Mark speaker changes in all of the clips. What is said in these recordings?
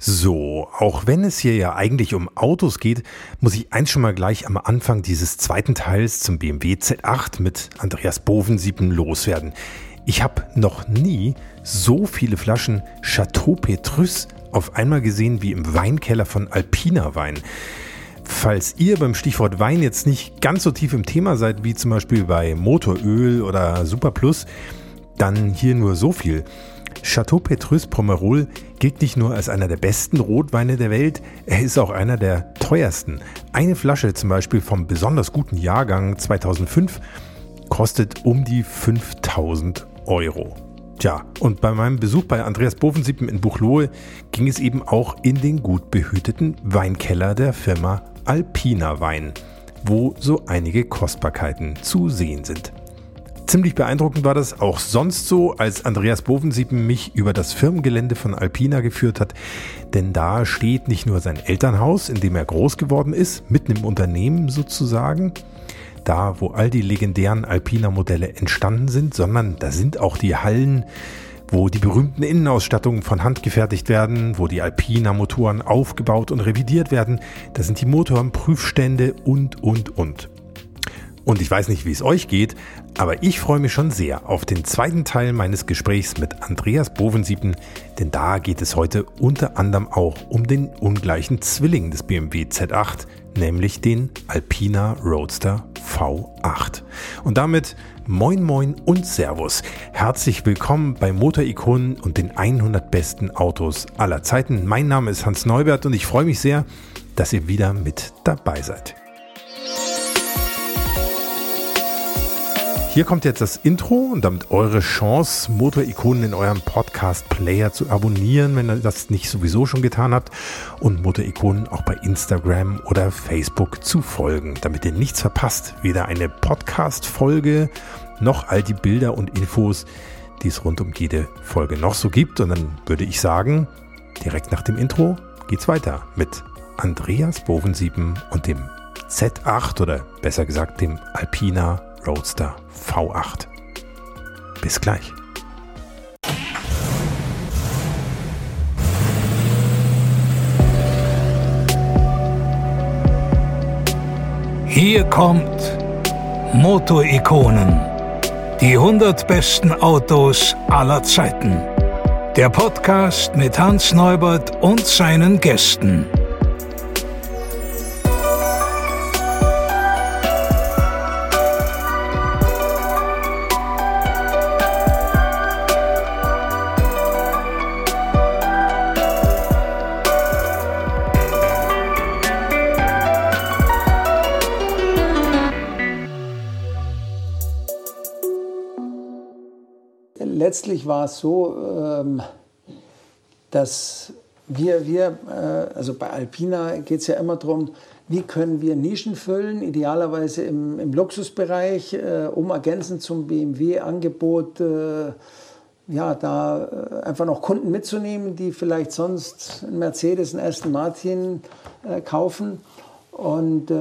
Speaker 1: So, auch wenn es hier ja eigentlich um Autos geht, muss ich eins schon mal gleich am Anfang dieses zweiten Teils zum BMW Z8 mit Andreas Bovensiepen loswerden. Ich habe noch nie so viele Flaschen Chateau Petrus auf einmal gesehen wie im Weinkeller von Alpina Wein. Falls ihr beim Stichwort Wein jetzt nicht ganz so tief im Thema seid wie zum Beispiel bei Motoröl oder Super Plus, dann hier nur so viel. Chateau Petrus Pomerol gilt nicht nur als einer der besten Rotweine der Welt, er ist auch einer der teuersten. Eine Flasche zum Beispiel vom besonders guten Jahrgang 2005 kostet um die 5000 Euro. Tja, und bei meinem Besuch bei Andreas Bovensiepen in Buchloe ging es eben auch in den gut behüteten Weinkeller der Firma Alpina Wein, wo so einige Kostbarkeiten zu sehen sind. Ziemlich beeindruckend war das auch sonst so, als Andreas Bovensiepen mich über das Firmengelände von Alpina geführt hat. Denn da steht nicht nur sein Elternhaus, in dem er groß geworden ist, mitten im Unternehmen sozusagen, da wo all die legendären Alpina-Modelle entstanden sind, sondern da sind auch die Hallen, wo die berühmten Innenausstattungen von Hand gefertigt werden, wo die Alpina-Motoren aufgebaut und revidiert werden. Da sind die Motorenprüfstände und, und, und. Und ich weiß nicht, wie es euch geht, aber ich freue mich schon sehr auf den zweiten Teil meines Gesprächs mit Andreas Bovensiepen, denn da geht es heute unter anderem auch um den ungleichen Zwilling des BMW Z8, nämlich den Alpina Roadster V8. Und damit Moin Moin und Servus. Herzlich willkommen bei Motorikonen und den 100 besten Autos aller Zeiten. Mein Name ist Hans Neubert und ich freue mich sehr, dass ihr wieder mit dabei seid. Hier kommt jetzt das Intro und damit eure Chance, Motorikonen in eurem Podcast-Player zu abonnieren, wenn ihr das nicht sowieso schon getan habt, und Motorikonen auch bei Instagram oder Facebook zu folgen, damit ihr nichts verpasst, weder eine Podcast-Folge noch all die Bilder und Infos, die es rund um jede Folge noch so gibt. Und dann würde ich sagen, direkt nach dem Intro geht's weiter mit Andreas Bovensiepen und dem Z8 oder besser gesagt dem Alpina Roadster V8. Bis gleich.
Speaker 2: Hier kommt Motorikonen. Die 100 besten Autos aller Zeiten. Der Podcast mit Hans Neubert und seinen Gästen.
Speaker 3: Letztlich war es so, ähm, dass wir, wir äh, also bei Alpina geht es ja immer darum, wie können wir Nischen füllen, idealerweise im, im Luxusbereich, äh, um ergänzend zum BMW-Angebot äh, ja, da einfach noch Kunden mitzunehmen, die vielleicht sonst einen Mercedes, einen Aston Martin kaufen. Und, äh,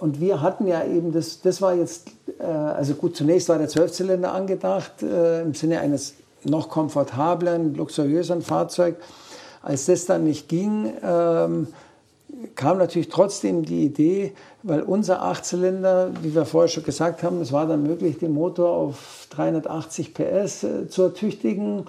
Speaker 3: und wir hatten ja eben, das, das war jetzt, äh, also gut, zunächst war der Zwölfzylinder angedacht äh, im Sinne eines noch komfortablen, luxuriöseren Fahrzeugs. Als das dann nicht ging, ähm, kam natürlich trotzdem die Idee, weil unser Achtzylinder, wie wir vorher schon gesagt haben, es war dann möglich, den Motor auf 380 PS äh, zu ertüchtigen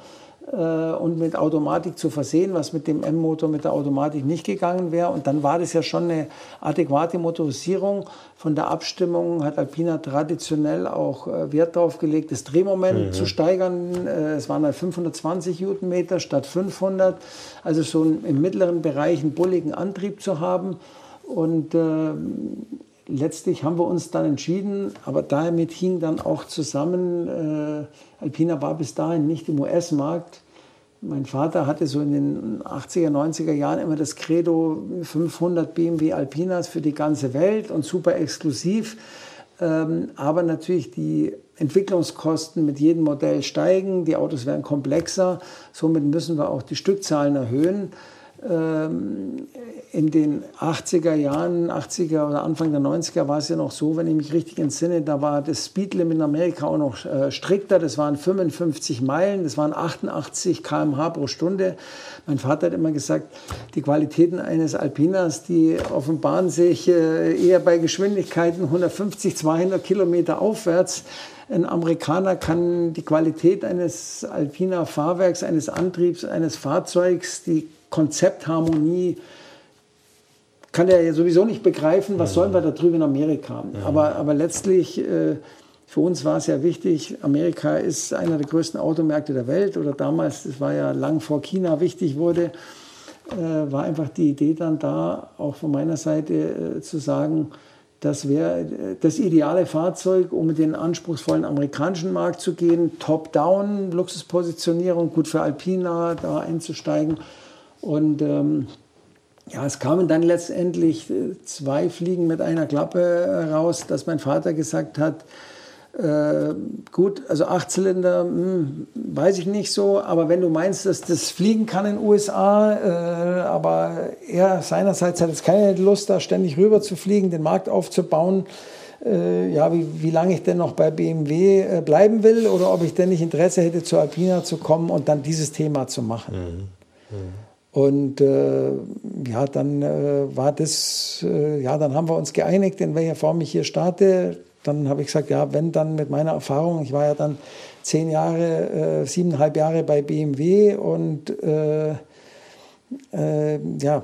Speaker 3: und mit Automatik zu versehen, was mit dem M-Motor mit der Automatik nicht gegangen wäre. Und dann war das ja schon eine adäquate Motorisierung. Von der Abstimmung hat Alpina traditionell auch äh, Wert darauf gelegt, das Drehmoment mhm. zu steigern. Äh, es waren halt 520 Newtonmeter statt 500. Also so im mittleren Bereich einen bulligen Antrieb zu haben. Und äh, letztlich haben wir uns dann entschieden, aber damit hing dann auch zusammen, äh, Alpina war bis dahin nicht im US-Markt. Mein Vater hatte so in den 80er, 90er Jahren immer das Credo 500 BMW Alpinas für die ganze Welt und super exklusiv. Ähm, aber natürlich die Entwicklungskosten mit jedem Modell steigen, die Autos werden komplexer, somit müssen wir auch die Stückzahlen erhöhen. Ähm, in den 80er Jahren, 80er oder Anfang der 90er war es ja noch so, wenn ich mich richtig entsinne, da war das Speedlimit in Amerika auch noch äh, strikter. Das waren 55 Meilen, das waren 88 km/h pro Stunde. Mein Vater hat immer gesagt, die Qualitäten eines Alpiners, die offenbaren sich äh, eher bei Geschwindigkeiten 150, 200 Kilometer aufwärts. Ein Amerikaner kann die Qualität eines Alpiner Fahrwerks, eines Antriebs, eines Fahrzeugs, die Konzeptharmonie kann er ja sowieso nicht begreifen, was sollen wir da drüben in Amerika. Aber, aber letztlich, äh, für uns war es ja wichtig, Amerika ist einer der größten Automärkte der Welt oder damals, das war ja lang vor China wichtig wurde, äh, war einfach die Idee dann da, auch von meiner Seite äh, zu sagen, das wäre das ideale Fahrzeug, um in den anspruchsvollen amerikanischen Markt zu gehen. Top-down, Luxuspositionierung, gut für Alpina, da einzusteigen. Und ähm, ja, es kamen dann letztendlich äh, zwei Fliegen mit einer Klappe äh, raus, dass mein Vater gesagt hat, äh, gut, also Achtzylinder, hm, weiß ich nicht so, aber wenn du meinst, dass das fliegen kann in den USA, äh, aber er seinerseits hat jetzt keine Lust, da ständig rüber zu fliegen, den Markt aufzubauen, äh, ja, wie, wie lange ich denn noch bei BMW äh, bleiben will oder ob ich denn nicht Interesse hätte, zu Alpina zu kommen und dann dieses Thema zu machen. Mhm. Mhm. Und äh, ja, dann äh, war das, äh, ja, dann haben wir uns geeinigt, in welcher Form ich hier starte. Dann habe ich gesagt, ja, wenn dann mit meiner Erfahrung, ich war ja dann zehn Jahre, äh, siebeneinhalb Jahre bei BMW und äh, äh, ja.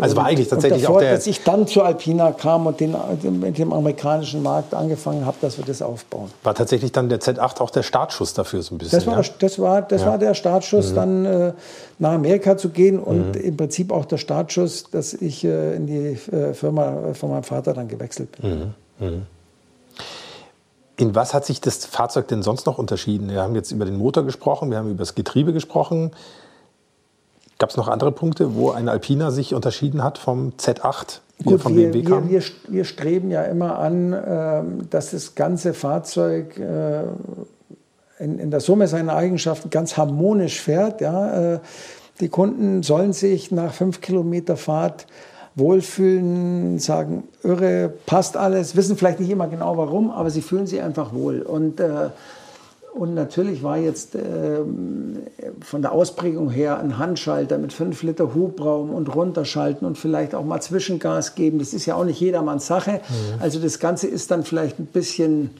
Speaker 1: Also war eigentlich tatsächlich
Speaker 3: davor,
Speaker 1: auch der.
Speaker 3: Dass ich dann zu Alpina kam und den, mit dem amerikanischen Markt angefangen habe, dass wir das aufbauen.
Speaker 1: War tatsächlich dann der Z8 auch der Startschuss dafür so ein bisschen?
Speaker 3: Das war, ja? das war, das ja. war der Startschuss, mhm. dann äh, nach Amerika zu gehen und mhm. im Prinzip auch der Startschuss, dass ich äh, in die äh, Firma von meinem Vater dann gewechselt bin. Mhm. mhm.
Speaker 1: In was hat sich das Fahrzeug denn sonst noch unterschieden? Wir haben jetzt über den Motor gesprochen, wir haben über das Getriebe gesprochen. Gab es noch andere Punkte, wo ein Alpina sich unterschieden hat vom Z8,
Speaker 3: wie Gut, vom wir, BMW kam? Wir, wir, streben ja immer an, äh, dass das ganze Fahrzeug äh, in, in, der Summe seiner Eigenschaften ganz harmonisch fährt. Ja? Äh, die Kunden sollen sich nach fünf Kilometer Fahrt wohlfühlen, sagen, irre, passt alles, wissen vielleicht nicht immer genau warum, aber sie fühlen sich einfach wohl. Und äh, und natürlich war jetzt äh, von der Ausprägung her ein Handschalter mit 5 Liter Hubraum und runterschalten und vielleicht auch mal Zwischengas geben. Das ist ja auch nicht jedermanns Sache. Mhm. Also das Ganze ist dann vielleicht ein bisschen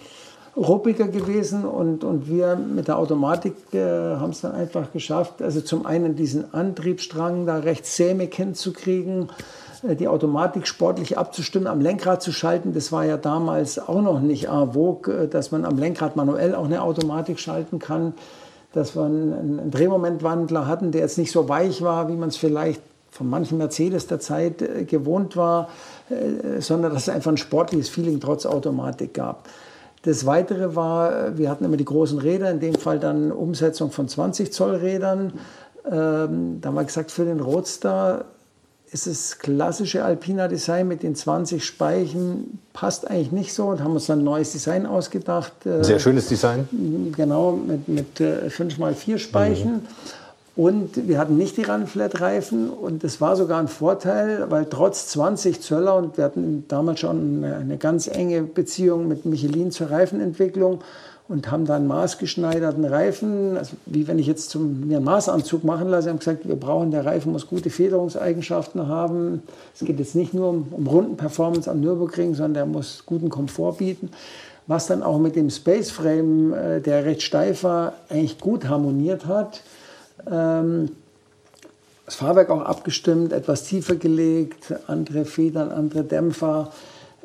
Speaker 3: ruppiger gewesen und, und wir mit der Automatik äh, haben es dann einfach geschafft, also zum einen diesen Antriebsstrang da recht sämig hinzukriegen die Automatik sportlich abzustimmen, am Lenkrad zu schalten. Das war ja damals auch noch nicht en vogue, äh, dass man am Lenkrad manuell auch eine Automatik schalten kann. Dass wir einen Drehmomentwandler hatten, der jetzt nicht so weich war, wie man es vielleicht von manchen Mercedes der Zeit äh, gewohnt war, sondern dass es einfach ein sportliches Feeling trotz Automatik gab. Das Weitere war, wir hatten immer die großen Räder, in dem Fall dann Umsetzung von 20 Zoll Rädern. Ähm, da haben wir gesagt, für den Roadster ist das klassische Alpina Design mit den 20 Speichen passt eigentlich nicht so und haben uns dann ein neues Design ausgedacht.
Speaker 1: Äh, Sehr schönes Design.
Speaker 3: Genau, mit, mit 5x4 äh, Speichen. Mhm. Und wir hatten nicht die Runflat-Reifen und das war sogar ein Vorteil, weil trotz 20 Zöller und wir hatten damals schon eine, eine ganz enge Beziehung mit Michelin zur Reifenentwicklung und haben dann maßgeschneiderten Reifen, also wie wenn ich jetzt zum, mir einen Maßanzug machen lasse, haben gesagt, wir brauchen, der Reifen muss gute Federungseigenschaften haben. Es geht jetzt nicht nur um, um Rundenperformance am Nürburgring, sondern der muss guten Komfort bieten. Was dann auch mit dem Space Frame, äh, der recht steif war, eigentlich gut harmoniert hat. Ähm, das Fahrwerk auch abgestimmt, etwas tiefer gelegt, andere Federn, andere Dämpfer.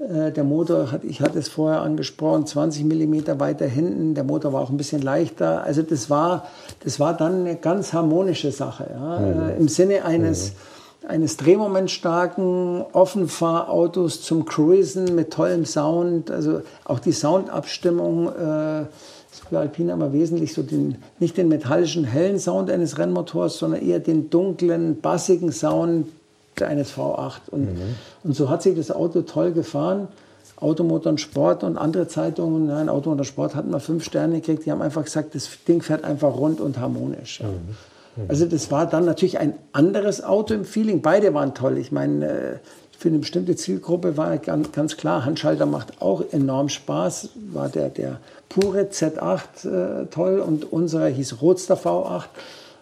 Speaker 3: Äh, der Motor, ich hatte es vorher angesprochen, 20 mm weiter hinten. Der Motor war auch ein bisschen leichter. Also das war, das war dann eine ganz harmonische Sache. Ja? Mhm. Im Sinne eines, mhm. eines drehmomentstarken Offenfahrautos zum Cruisen mit tollem Sound. Also auch die Soundabstimmung äh, ist für Alpina immer wesentlich so den, nicht den metallischen hellen Sound eines Rennmotors, sondern eher den dunklen, bassigen Sound eines V8. Und, mhm. und so hat sich das Auto toll gefahren. Automotor und Sport und andere Zeitungen, nein, Automotor und Sport hatten mal fünf Sterne gekriegt. Die haben einfach gesagt, das Ding fährt einfach rund und harmonisch. Ja. Mhm. Also das war dann natürlich ein anderes Auto im Feeling. Beide waren toll. Ich meine, äh, für eine bestimmte Zielgruppe war ganz, ganz klar, Handschalter macht auch enorm Spaß. War der, der pure Z8 äh, toll und unserer hieß Roadster V8,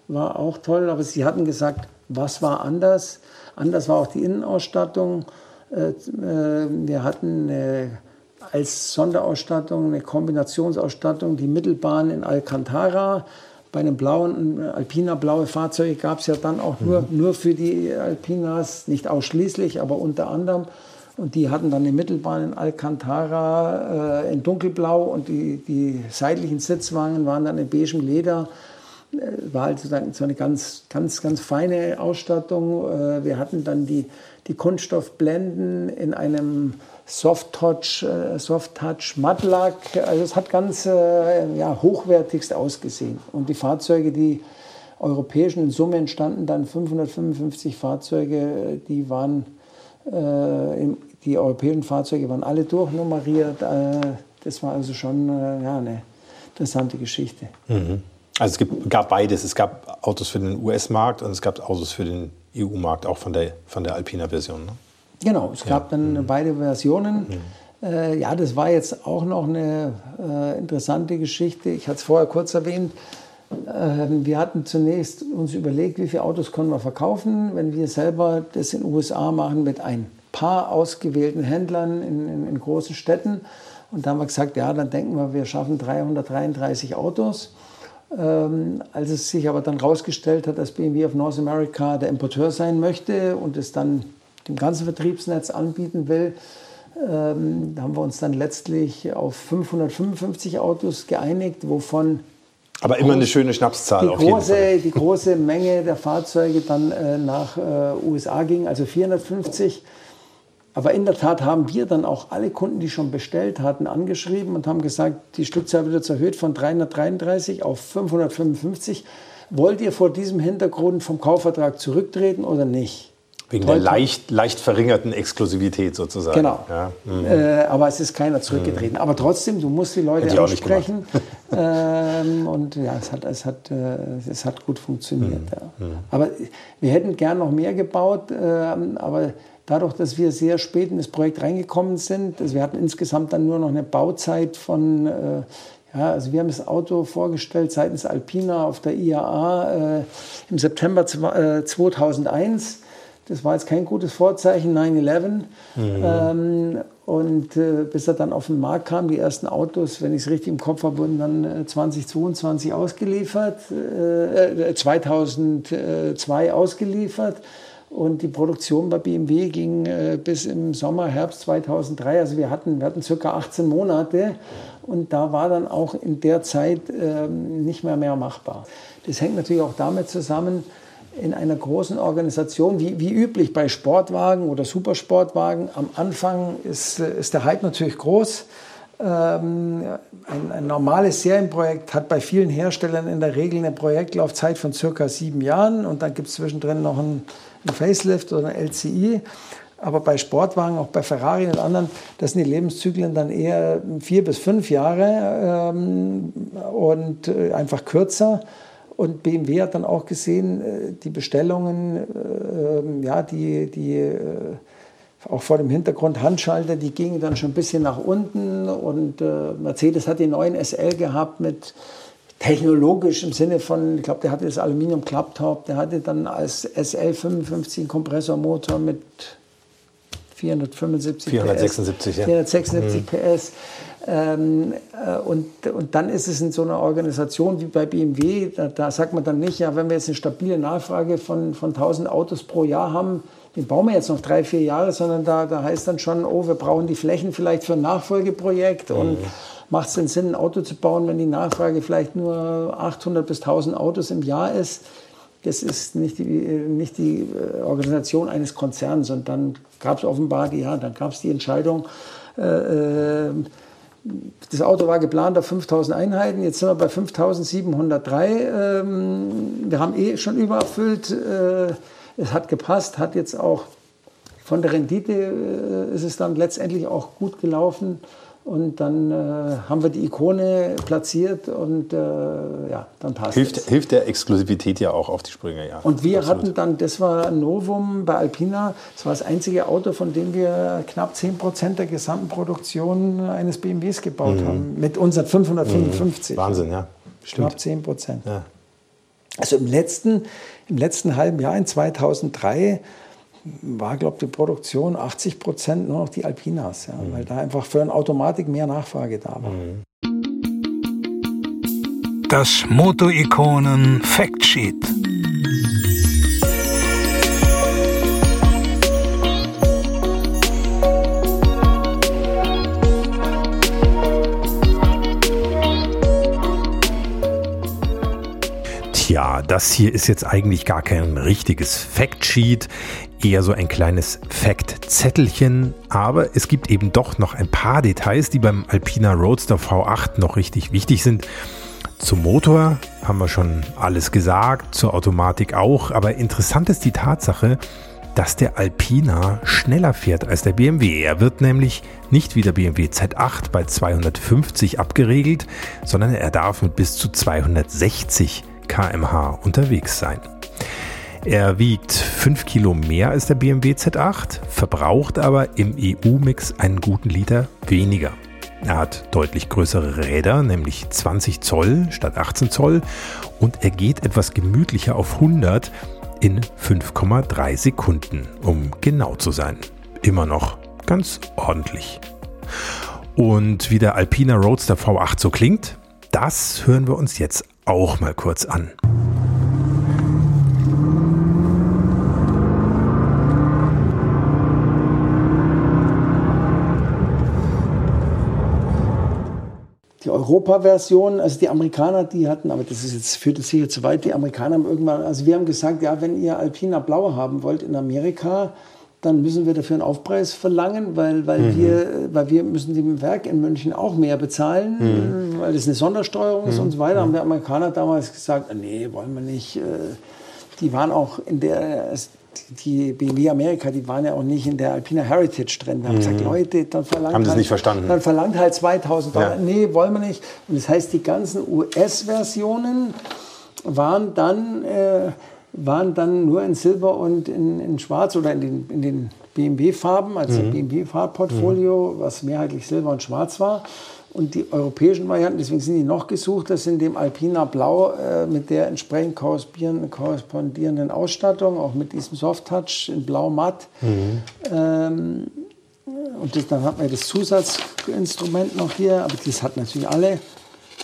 Speaker 3: war auch toll. Aber sie hatten gesagt, was war anders? Anders war auch die Innenausstattung. Äh, äh, wir hatten als Sonderausstattung eine Kombinationsausstattung, die Mittelbahn in Alcantara. Bei einem blauen, Alpina blaue Fahrzeuge gab es ja dann auch nur, mhm. nur für die Alpinas, nicht ausschließlich, aber unter anderem. Und die hatten dann eine Mittelbahn in Alcantara äh, in dunkelblau und die, die seitlichen Sitzwangen waren dann in beigem Leder. Äh, war also so eine ganz, ganz, ganz feine Ausstattung. Äh, wir hatten dann die, die Kunststoffblenden in einem Soft-Touch, äh, Soft-Touch Mattlack. Also es hat ganz ja, hochwertigst ausgesehen. Und die Fahrzeuge, die europäischen, in Summe entstanden dann 555 Fahrzeuge, die waren, die europäischen Fahrzeuge waren alle durchnummeriert. Das war also schon ja, eine interessante Geschichte.
Speaker 1: Mhm. Also es gibt, gab beides. Es gab Autos für den US-Markt und es gab Autos für den EU-Markt, auch von der, von der Alpina-Version. Ne?
Speaker 3: Genau, es gab dann mhm. beide Versionen. Mhm. Äh, ja, das war jetzt auch noch eine äh, interessante Geschichte. Ich hatte es vorher kurz erwähnt. Äh, wir hatten zunächst uns überlegt, wie viele Autos können wir verkaufen, wenn wir selber das in den USA machen mit ein paar ausgewählten Händlern in, in, in großen Städten. Und da haben wir gesagt, ja, dann denken wir, wir schaffen 333 Autos. Ähm, als es sich aber dann herausgestellt hat, dass BMW of North America der Importeur sein möchte und es dann dem ganzen Vertriebsnetz anbieten will, ähm, haben wir uns dann letztlich auf 555 Autos geeinigt, wovon
Speaker 1: aber immer eine schöne Schnapszahl.
Speaker 3: Die, große, die große Menge der Fahrzeuge dann äh, nach äh, USA ging, also 450. Aber in der Tat haben wir dann auch alle Kunden, die schon bestellt hatten, angeschrieben und haben gesagt, die Stückzahl wird jetzt erhöht von 333 auf 555. Wollt ihr vor diesem Hintergrund vom Kaufvertrag zurücktreten oder nicht?
Speaker 1: Wegen der leicht, leicht verringerten Exklusivität sozusagen.
Speaker 3: Genau. Ja. Mhm. Äh, aber es ist keiner zurückgetreten. Mhm. Aber trotzdem, du musst die Leute ansprechen. ähm, und ja, es hat, es hat, äh, es hat gut funktioniert. Mhm. Ja. Mhm. Aber wir hätten gern noch mehr gebaut. Äh, aber dadurch, dass wir sehr spät in das Projekt reingekommen sind, also wir hatten insgesamt dann nur noch eine Bauzeit von äh, ja, also wir haben das Auto vorgestellt seitens Alpina auf der IAA äh, im September 2001. Das war jetzt kein gutes Vorzeichen, 9-11. Mhm. Ähm, und äh, bis er dann auf den Markt kam, die ersten Autos, wenn ich es richtig im Kopf habe, wurden dann äh, 2022 ausgeliefert, äh, 2002 äh, ausgeliefert. Und die Produktion bei BMW ging äh, bis im Sommer, Herbst 2003. Also wir hatten, wir hatten circa 18 Monate. Und da war dann auch in der Zeit ähm, nicht mehr mehr machbar. Das hängt natürlich auch damit zusammen, in einer großen Organisation, wie, wie üblich bei Sportwagen oder Supersportwagen, am Anfang ist, ist der Hype natürlich groß. Ähm, ein, ein, normales Serienprojekt hat bei vielen Herstellern in der Regel eine Projektlaufzeit von circa sieben Jahren und dann gibt es zwischendrin noch ein, ein Facelift oder ein LCI. Aber bei Sportwagen, auch bei Ferrari und anderen, das sind die Lebenszyklen dann eher vier bis fünf Jahre ähm, und äh, einfach kürzer. Und BMW hat dann auch gesehen, äh, die Bestellungen, äh, ja, die, die äh, auch vor dem Hintergrund Handschalter, die gingen dann schon ein bisschen nach unten. Und Mercedes hat den neuen SL gehabt mit technologisch im Sinne von, ich glaube, der hatte das Aluminium Klapptop, der hatte dann als SL 55 einen Kompressormotor mit 475
Speaker 1: 476, PS,
Speaker 3: ja. 476 mhm. PS. Ähm, äh, und, und dann ist es in so einer Organisation wie bei BMW, da, da, sagt man dann nicht, ja, wenn wir jetzt eine stabile Nachfrage von, von 1000 Autos pro Jahr haben, den bauen wir jetzt noch drei, vier Jahre, sondern da, da heißt dann schon, oh, wir brauchen die Flächen vielleicht für ein Nachfolgeprojekt mhm. Macht es denn Sinn, ein Auto zu bauen, wenn die Nachfrage vielleicht nur 800 bis 1000 Autos im Jahr ist? Das ist nicht die, nicht die äh, Organisation eines Konzerns. Und dann gab es offenbar die, ja, dann gab es die Entscheidung, äh, äh das Auto war geplant auf 5000 Einheiten, jetzt sind wir bei 5703. Ähm, wir haben eh schon übererfüllt. Äh, es hat gepasst, hat jetzt auch von der Rendite ist es dann letztendlich auch gut gelaufen. Und dann äh, haben wir die Ikone platziert und äh, ja, dann passt
Speaker 1: hilft,
Speaker 3: es.
Speaker 1: Hilft der Exklusivität ja auch auf die Sprünge, ja.
Speaker 3: Und wir Absolut. hatten dann, das war ein Novum bei Alpina, das war das einzige Auto, von dem wir knapp 10 Prozent der gesamten Produktion eines BMWs gebaut mhm. haben. Mit unseren 555.
Speaker 1: Mhm. Wahnsinn, ja.
Speaker 3: Stimmt. Knapp 10 Prozent. Ja. Also im letzten, im letzten halben Jahr, in 2003, war, glaube ich, die Produktion 80 Prozent nur noch die Alpinas, ja, mhm. weil da einfach für eine Automatik mehr Nachfrage da war. Mhm.
Speaker 2: Das Moto-Ikonen Factsheet.
Speaker 1: Das hier ist jetzt eigentlich gar kein richtiges Factsheet, eher so ein kleines Fact-Zettelchen, aber es gibt eben doch noch ein paar Details, die beim Alpina Roadster V8 noch richtig wichtig sind. Zum Motor haben wir schon alles gesagt, zur Automatik auch, aber interessant ist die Tatsache, dass der Alpina schneller fährt als der BMW. Er wird nämlich nicht wie der BMW Z8 bei 250 abgeregelt, sondern er darf mit bis zu 260 kmh unterwegs sein. Er wiegt 5 Kilo mehr als der BMW Z8, verbraucht aber im EU-Mix einen guten Liter weniger. Er hat deutlich größere Räder, nämlich 20 Zoll statt 18 Zoll und er geht etwas gemütlicher auf 100 in 5,3 Sekunden, um genau zu sein. Immer noch ganz ordentlich. Und wie der Alpina Roadster V8 so klingt, das hören wir uns jetzt auch mal kurz an.
Speaker 3: Die Europa-Version, also die Amerikaner, die hatten, aber das ist jetzt, führt jetzt hier zu weit, die Amerikaner haben irgendwann, also wir haben gesagt, ja, wenn ihr Alpina Blau haben wollt in Amerika, dann müssen wir dafür einen Aufpreis verlangen, weil, weil, mhm. wir, weil wir müssen dem Werk in München auch mehr bezahlen, mhm. weil das eine Sondersteuerung ist mhm. und so weiter. Haben die Amerikaner damals gesagt, nee, wollen wir nicht. Äh, die waren auch in der, die BMW Amerika, die waren ja auch nicht in der Alpina Heritage drin. Wir haben gesagt, mhm. Leute, dann verlangt
Speaker 1: haben
Speaker 3: halt,
Speaker 1: nicht verstanden.
Speaker 3: Dann verlangt halt 2000 Dollar. Ja. Nee, wollen wir nicht. Und das heißt, die ganzen US-Versionen waren dann... Äh, waren dann nur in Silber und in, in Schwarz oder in den, in den BMW-Farben, also mhm. BMW-Farbportfolio, mhm. was mehrheitlich Silber und Schwarz war. Und die europäischen Varianten, deswegen sind die noch gesucht, das sind dem Alpina Blau äh, mit der entsprechend korrespondierenden Ausstattung, auch mit diesem Soft-Touch in Blau matt. Mhm. Ähm, und das, dann hat man das Zusatzinstrument noch hier, aber das hat natürlich alle.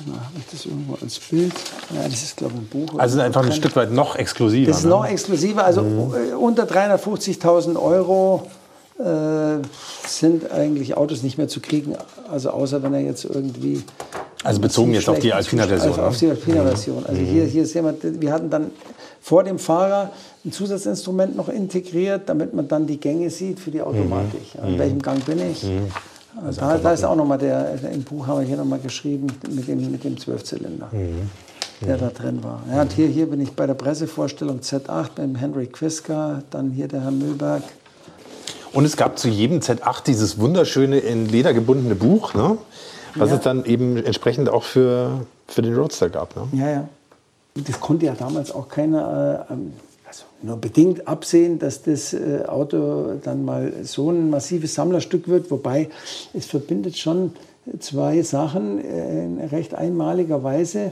Speaker 3: Habe ich das irgendwo als Bild? Ja, das ist, glaube ich, ein Buch.
Speaker 1: Also einfach ein Stück weit noch exklusiver.
Speaker 3: Das ist ne? noch exklusiver. Also mhm. Äh, unter 350.000 Euro äh, sind eigentlich Autos nicht mehr zu kriegen. Also außer wenn er jetzt irgendwie...
Speaker 1: Also bezogen jetzt auf die Alpina-Version.
Speaker 3: Also auf die Alpina-Version. Also mhm. hier, hier sehen wir, wir hatten dann vor dem Fahrer ein Zusatzinstrument noch integriert, damit man dann die Gänge sieht für die Automatik. Mhm. In welchem Gang bin ich? Mhm. Also da, da ist auch nochmal der, im Buch haben wir hier nochmal geschrieben mit dem, mit dem Zwölfzylinder, mhm. der da drin war. Ja, und hier, hier bin ich bei der Pressevorstellung Z8 mit dem Henry Quiska, dann hier der Herr Müllberg.
Speaker 1: Und es gab zu jedem Z8 dieses wunderschöne in Leder gebundene Buch, ne? was ja. es dann eben entsprechend auch für, für den Roadster gab. Ne?
Speaker 3: Ja, ja. Das konnte ja damals auch keiner äh, also nur bedingt absehen, dass das äh, Auto dann mal so ein massives Sammlerstück wird. Wobei es verbindet schon zwei Sachen äh, in recht einmaliger Weise.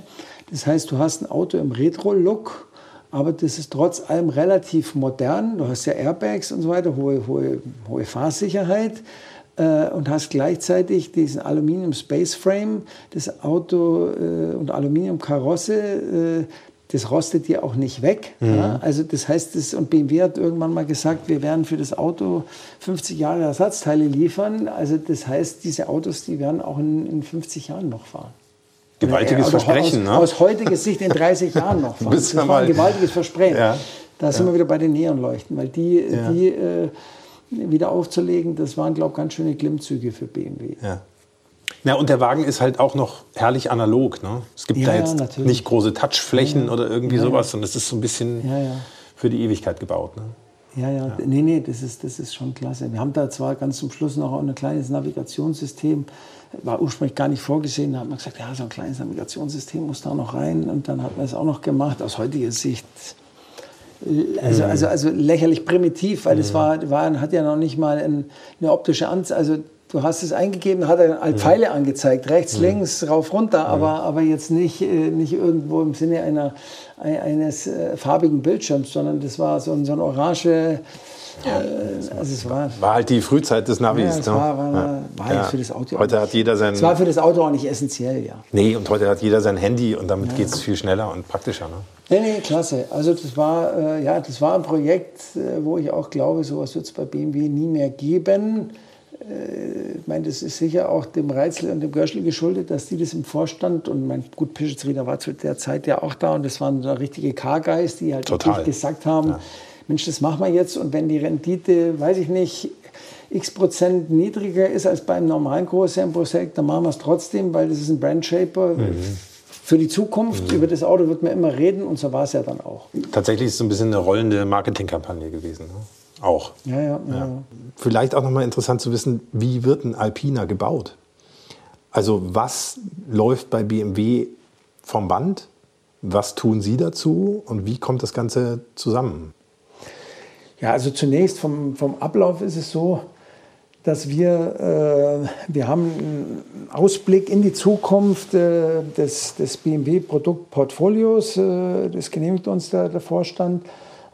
Speaker 3: Das heißt, du hast ein Auto im Retro-Look, aber das ist trotz allem relativ modern. Du hast ja Airbags und so weiter, hohe, hohe, hohe Fahrsicherheit äh, und hast gleichzeitig diesen Aluminium Space Frame, das Auto äh, und Aluminium Karosse, äh, das rostet dir auch nicht weg. Mhm. Ja? Also das heißt, das, und BMW hat irgendwann mal gesagt, wir werden für das Auto 50 Jahre Ersatzteile liefern. Also das heißt, diese Autos, die werden auch in, in 50 Jahren noch fahren.
Speaker 1: Gewaltiges also Versprechen,
Speaker 3: aus, ne? Aus heutiger Sicht in 30 Jahren noch fahren. Das war ein gewaltiges Versprechen. Ja. Da sind ja. wir wieder bei den Neonleuchten, weil die, ja. die äh, wieder aufzulegen, das waren, glaube ich, ganz schöne Klimmzüge für BMW.
Speaker 1: Ja. Ja, und der Wagen ist halt auch noch herrlich analog. Ne? Es gibt ja, da jetzt natürlich. nicht große Touchflächen ja, oder irgendwie sowas, sondern es ist so ein bisschen für die Ewigkeit gebaut. Ne?
Speaker 3: Ja, ja, ja, nee, nee, das ist, das ist schon klasse. Wir haben da zwar ganz zum Schluss noch ein kleines Navigationssystem, war ursprünglich gar nicht vorgesehen, da hat man gesagt, ja, so ein kleines Navigationssystem muss da noch rein und dann hat man es auch noch gemacht. Aus heutiger Sicht also, mhm. also, also lächerlich primitiv, weil es mhm. war, war, hat ja noch nicht mal ein, eine optische Anzeige, also du hast es eingegeben, hat er halt Pfeile angezeigt, rechts, links, rauf, runter, aber, aber jetzt nicht, äh, nicht irgendwo im Sinne einer, eines äh, farbigen Bildschirms, sondern das war so ein, so ein orange
Speaker 1: ja. Äh, also es war, war halt die Frühzeit des Navis. Ja,
Speaker 3: es ne? war, war, ja. war ja. für das Auto.
Speaker 1: Heute hat jeder sein.
Speaker 3: Es war für das Auto auch nicht essentiell, ja.
Speaker 1: Nee, und heute hat jeder sein Handy und damit ja. geht es viel schneller und praktischer. Ne?
Speaker 3: Nee, nee, klasse. Also das war, äh, ja, das war ein Projekt, äh, wo ich auch glaube, sowas wird es bei BMW nie mehr geben. Äh, ich meine, das ist sicher auch dem Reizl und dem Görschel geschuldet, dass die das im Vorstand und mein gut Pischitzrieder war zu der Zeit ja auch da und das waren da richtige K-Guys, die halt
Speaker 1: Total.
Speaker 3: gesagt haben, ja. Mensch, das machen wir jetzt und wenn die Rendite, weiß ich nicht, x Prozent niedriger ist als beim normalen Großserienprojekt, dann machen wir es trotzdem, weil das ist ein Brandshaper. Mhm. Für die Zukunft, mhm. über das Auto wird man immer reden und so war es ja dann auch.
Speaker 1: Tatsächlich ist es so ein bisschen eine rollende Marketingkampagne gewesen. Ne? Auch.
Speaker 3: Ja, ja, ja. ja.
Speaker 1: Vielleicht auch nochmal interessant zu wissen, wie wird ein Alpina gebaut? Also was läuft bei BMW vom Band? Was tun Sie dazu und wie kommt das Ganze zusammen?
Speaker 3: Ja, also zunächst vom, vom Ablauf ist es so, dass wir, äh, wir haben einen Ausblick in die Zukunft äh, des, des BMW-Produktportfolios, äh, das genehmigt uns der, der Vorstand.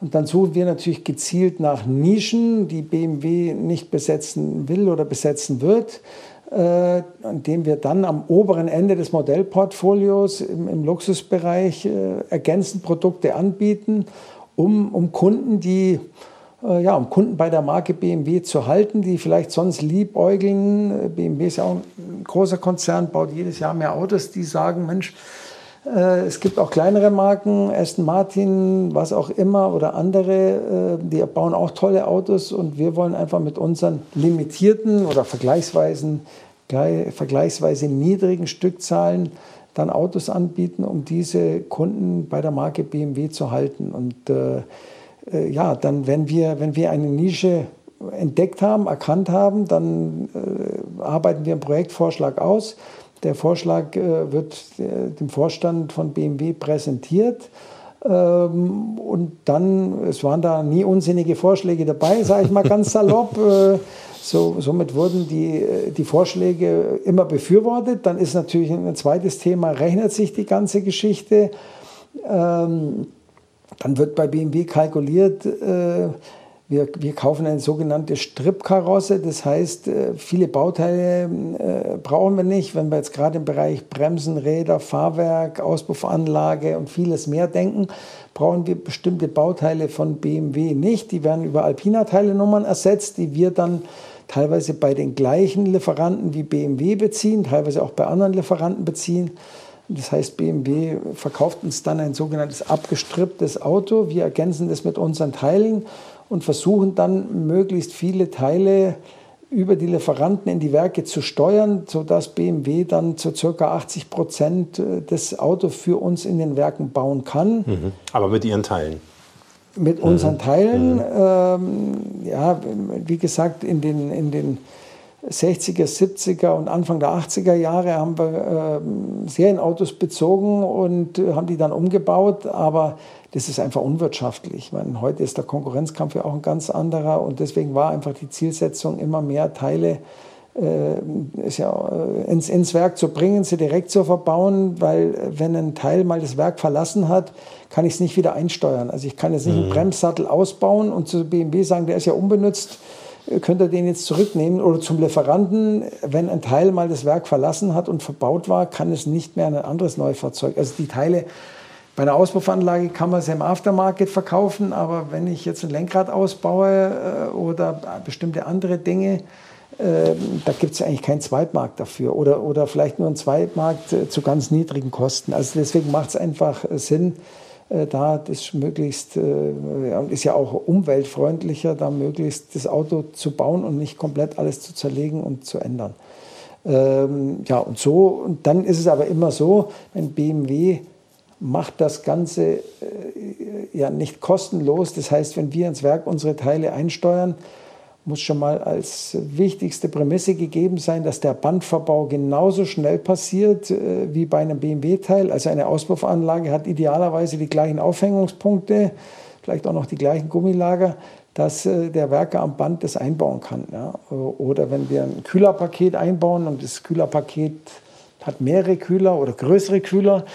Speaker 3: Und dann suchen wir natürlich gezielt nach Nischen, die BMW nicht besetzen will oder besetzen wird, äh, indem wir dann am oberen Ende des Modellportfolios im, im Luxusbereich äh, ergänzend Produkte anbieten, um, um Kunden, die äh, ja, um Kunden bei der Marke BMW zu halten, die vielleicht sonst liebäugeln. Äh, BMW ist ja auch ein großer Konzern, baut jedes Jahr mehr Autos, die sagen, Mensch, es gibt auch kleinere Marken, Aston Martin, was auch immer oder andere, die bauen auch tolle Autos und wir wollen einfach mit unseren limitierten oder vergleichsweise, vergleichsweise niedrigen Stückzahlen dann Autos anbieten, um diese Kunden bei der Marke BMW zu halten. Und äh, äh, ja, dann, wenn wir, wenn wir eine Nische entdeckt haben, erkannt haben, dann äh, arbeiten wir einen Projektvorschlag aus. Der Vorschlag äh, wird äh, dem Vorstand von BMW präsentiert. Ähm, und dann, es waren da nie unsinnige Vorschläge dabei, sage ich mal ganz salopp. Äh, so, somit wurden die, äh, die Vorschläge immer befürwortet. Dann ist natürlich ein zweites Thema, rechnet sich die ganze Geschichte. Ähm, dann wird bei BMW kalkuliert, äh, wir, wir, kaufen eine sogenannte Stripkarosse, das heißt, äh, viele Bauteile äh, brauchen wir nicht. Wenn wir jetzt gerade im Bereich Bremsen, Räder, Fahrwerk, Auspuffanlage und vieles mehr denken, brauchen wir bestimmte Bauteile von BMW nicht. Die werden über Alpina-Teilenummern ersetzt, die wir dann teilweise bei den gleichen Lieferanten wie BMW beziehen, teilweise auch bei anderen Lieferanten beziehen. Das heißt, BMW verkauft uns dann ein sogenanntes abgestripptes Auto. Wir ergänzen das mit unseren Teilen und versuchen dann möglichst viele Teile über die Lieferanten in die Werke zu steuern, sodass BMW dann zu ca. 80 Prozent äh, das Auto für uns in den Werken bauen kann.
Speaker 1: Mhm. Aber mit Ihren Teilen?
Speaker 3: Mit unseren mhm. Teilen. Mhm. Ähm, ja, wie gesagt, in den, in den 60er, 70er und Anfang der 80er Jahre haben wir äh, Serienautos bezogen und äh, haben die dann umgebaut, aber das ist einfach unwirtschaftlich. Ich meine, heute ist der Konkurrenzkampf ja auch ein ganz anderer und deswegen war einfach die Zielsetzung, immer mehr Teile äh, ist ja, äh, ins, ins Werk zu bringen, sie direkt zu verbauen, weil äh, wenn ein Teil mal das Werk verlassen hat, kann ich es nicht wieder einsteuern. Also ich kann jetzt nicht mhm. einen Bremssattel ausbauen und zu BMW sagen, der ist ja unbenutzt könnt ihr den jetzt zurücknehmen oder zum Lieferanten, wenn ein Teil mal das Werk verlassen hat und verbaut war, kann es nicht mehr an ein anderes Neufahrzeug. Also die Teile bei einer Auspuffanlage kann man sie im Aftermarket verkaufen, aber wenn ich jetzt ein Lenkrad ausbaue äh, oder bestimmte andere Dinge, äh, da gibt es eigentlich keinen Zweitmarkt dafür oder, oder vielleicht nur einen Zweitmarkt äh, zu ganz niedrigen Kosten. Also deswegen macht es einfach Sinn, da das möglichst, ist ja auch umweltfreundlicher, da möglichst das Auto zu bauen und nicht komplett alles zu zerlegen und zu ändern. Ähm, ja, und so, und dann ist es aber immer so, wenn BMW macht das Ganze äh, ja nicht kostenlos. Das heißt, wenn wir ins Werk unsere Teile einsteuern, muss schon mal als wichtigste Prämisse gegeben sein, dass der Bandverbau genauso schnell passiert äh, wie bei einem BMW-Teil. Also eine Auspuffanlage hat idealerweise die gleichen Aufhängungspunkte, vielleicht auch noch die gleichen Gummilager, dass äh, der Werker am Band das einbauen kann. Ja. Oder wenn wir ein Kühlerpaket einbauen und das Kühlerpaket hat mehrere Kühler oder größere Kühler,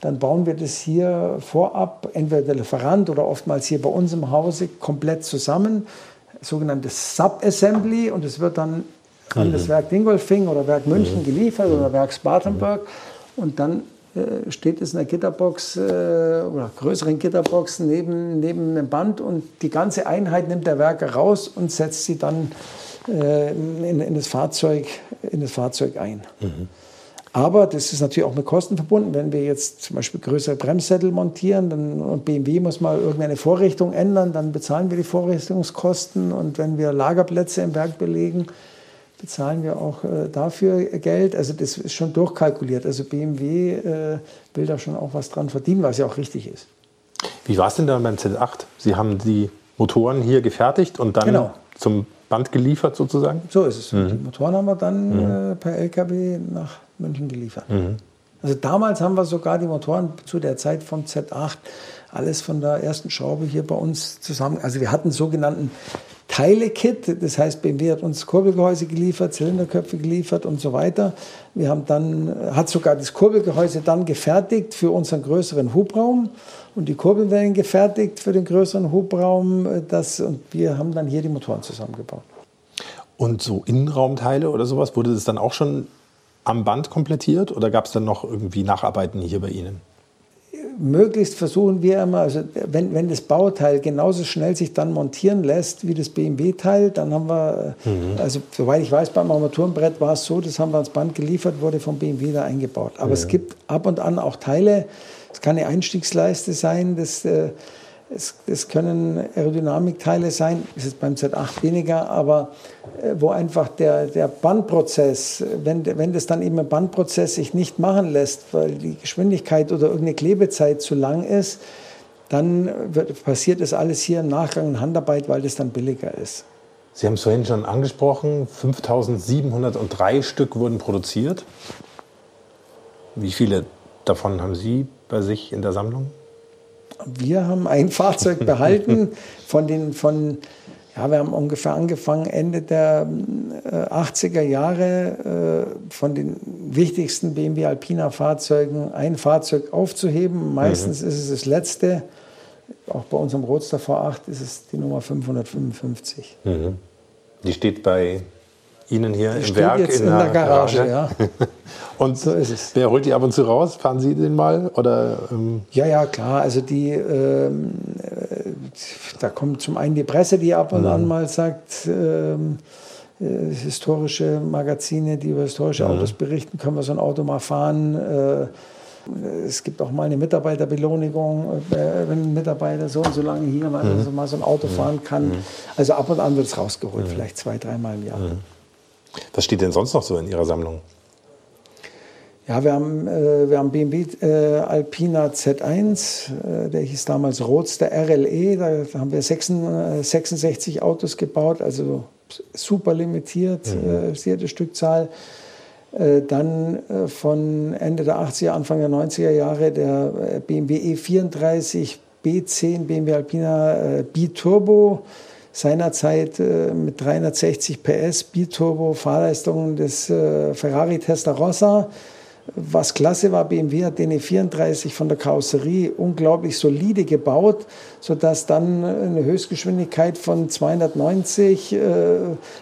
Speaker 3: dann bauen wir das hier vorab, entweder der Lieferant oder oftmals hier bei uns im Hause, komplett zusammen sogenanntes Subassembly und es wird dann an mhm. das Werk Dingolfing oder Werk München mhm. geliefert oder Werk Spartanburg und dann äh, steht es in der Gitterbox äh, oder größeren Gitterboxen neben, neben einem Band und die ganze Einheit nimmt der Werker raus und setzt sie dann äh, in, in, das Fahrzeug, in das Fahrzeug ein. Mhm. Aber das ist natürlich auch mit Kosten verbunden. Wenn wir jetzt zum Beispiel größere Bremssättel montieren dann, und BMW muss mal irgendeine Vorrichtung ändern, dann bezahlen wir die Vorrichtungskosten. Und wenn wir Lagerplätze im Werk belegen, bezahlen wir auch äh, dafür Geld. Also das ist schon durchkalkuliert. Also BMW äh, will da schon auch was dran verdienen, was ja auch richtig ist.
Speaker 1: Wie war es denn dann beim Z8? Sie haben die Motoren hier gefertigt und dann genau. zum Band geliefert sozusagen?
Speaker 3: So ist es. Mhm. Die Motoren haben wir dann mhm. äh, per LKW nach München geliefert. Mhm. Also damals haben wir sogar die Motoren zu der Zeit vom Z8 alles von der ersten Schraube hier bei uns zusammen. Also wir hatten sogenannten Teile-Kit, das heißt BMW hat uns Kurbelgehäuse geliefert, Zylinderköpfe geliefert und so weiter. Wir haben dann, hat sogar das Kurbelgehäuse dann gefertigt für unseren größeren Hubraum und die Kurbelwellen gefertigt für den größeren Hubraum. Das, und wir haben dann hier die Motoren zusammengebaut.
Speaker 1: Und so Innenraumteile oder sowas, wurde das dann auch schon am Band komplettiert oder gab es dann noch irgendwie Nacharbeiten hier bei Ihnen?
Speaker 3: Möglichst versuchen wir immer, also wenn, wenn das Bauteil genauso schnell sich dann montieren lässt wie das BMW-Teil, dann haben wir, mhm. also soweit ich weiß, beim Armaturenbrett war es so, das haben wir ans Band geliefert, wurde vom BMW da eingebaut. Aber mhm. es gibt ab und an auch Teile, es kann eine Einstiegsleiste sein, das äh, es, es, können Aerodynamikteile sein, ist es beim Z8 weniger, aber äh, wo einfach der, der Bandprozess, wenn, wenn das dann eben ein Bandprozess sich nicht machen lässt, weil die Geschwindigkeit oder irgendeine Klebezeit zu lang ist, dann wird, passiert das alles hier im Nachgang in Handarbeit, weil das dann billiger ist.
Speaker 1: Sie haben es vorhin schon angesprochen, 5703 Stück wurden produziert. Wie viele davon haben Sie bei sich in der Sammlung?
Speaker 3: wir haben ein Fahrzeug behalten von den, von, ja, wir haben ungefähr angefangen Ende der äh, 80er Jahre äh, von den wichtigsten BMW Alpina Fahrzeugen ein Fahrzeug aufzuheben. Meistens mhm. ist es das letzte. Auch bei unserem Roadster V8 ist es die Nummer 555. Mhm.
Speaker 1: Die steht bei Ihnen hier
Speaker 3: die
Speaker 1: im Werk
Speaker 3: jetzt in, in der, der Garage. Garage. Ja.
Speaker 1: Und so ist es. Wer holt die ab und zu raus? Fahren Sie den mal? Oder,
Speaker 3: ähm? Ja, ja, klar. Also die, ähm, äh, da kommt zum einen die Presse, die ab und mhm. an mal sagt, ähm, äh, historische Magazine, die über historische mhm. Autos berichten, können wir so ein Auto mal fahren. Äh, es gibt auch mal eine Mitarbeiterbelohnung, äh, wenn ein Mitarbeiter so und so lange hier mal, mhm. also mal so ein Auto mhm. fahren kann. Mhm. Also ab und an wird es rausgeholt, mhm. vielleicht zwei, dreimal im Jahr.
Speaker 1: Was steht denn sonst noch so in Ihrer Sammlung?
Speaker 3: Ja, wir haben, äh, wir haben BMW äh, Alpina Z1, äh, der hieß damals Roadster RLE, da haben wir 66, 66 äh, Autos gebaut, also super limitiert, mhm. äh, Stückzahl. Äh, dann äh, von Ende der 80er, Anfang der 90er Jahre der BMW E34 B10 BMW Alpina B-Turbo, seinerzeit mit 360 PS B-Turbo, Fahrleistungen des Ferrari Testarossa. Was klasse war, BMW hat den E34 von der Karosserie unglaublich solide gebaut, sodass dann eine Höchstgeschwindigkeit von 290 äh,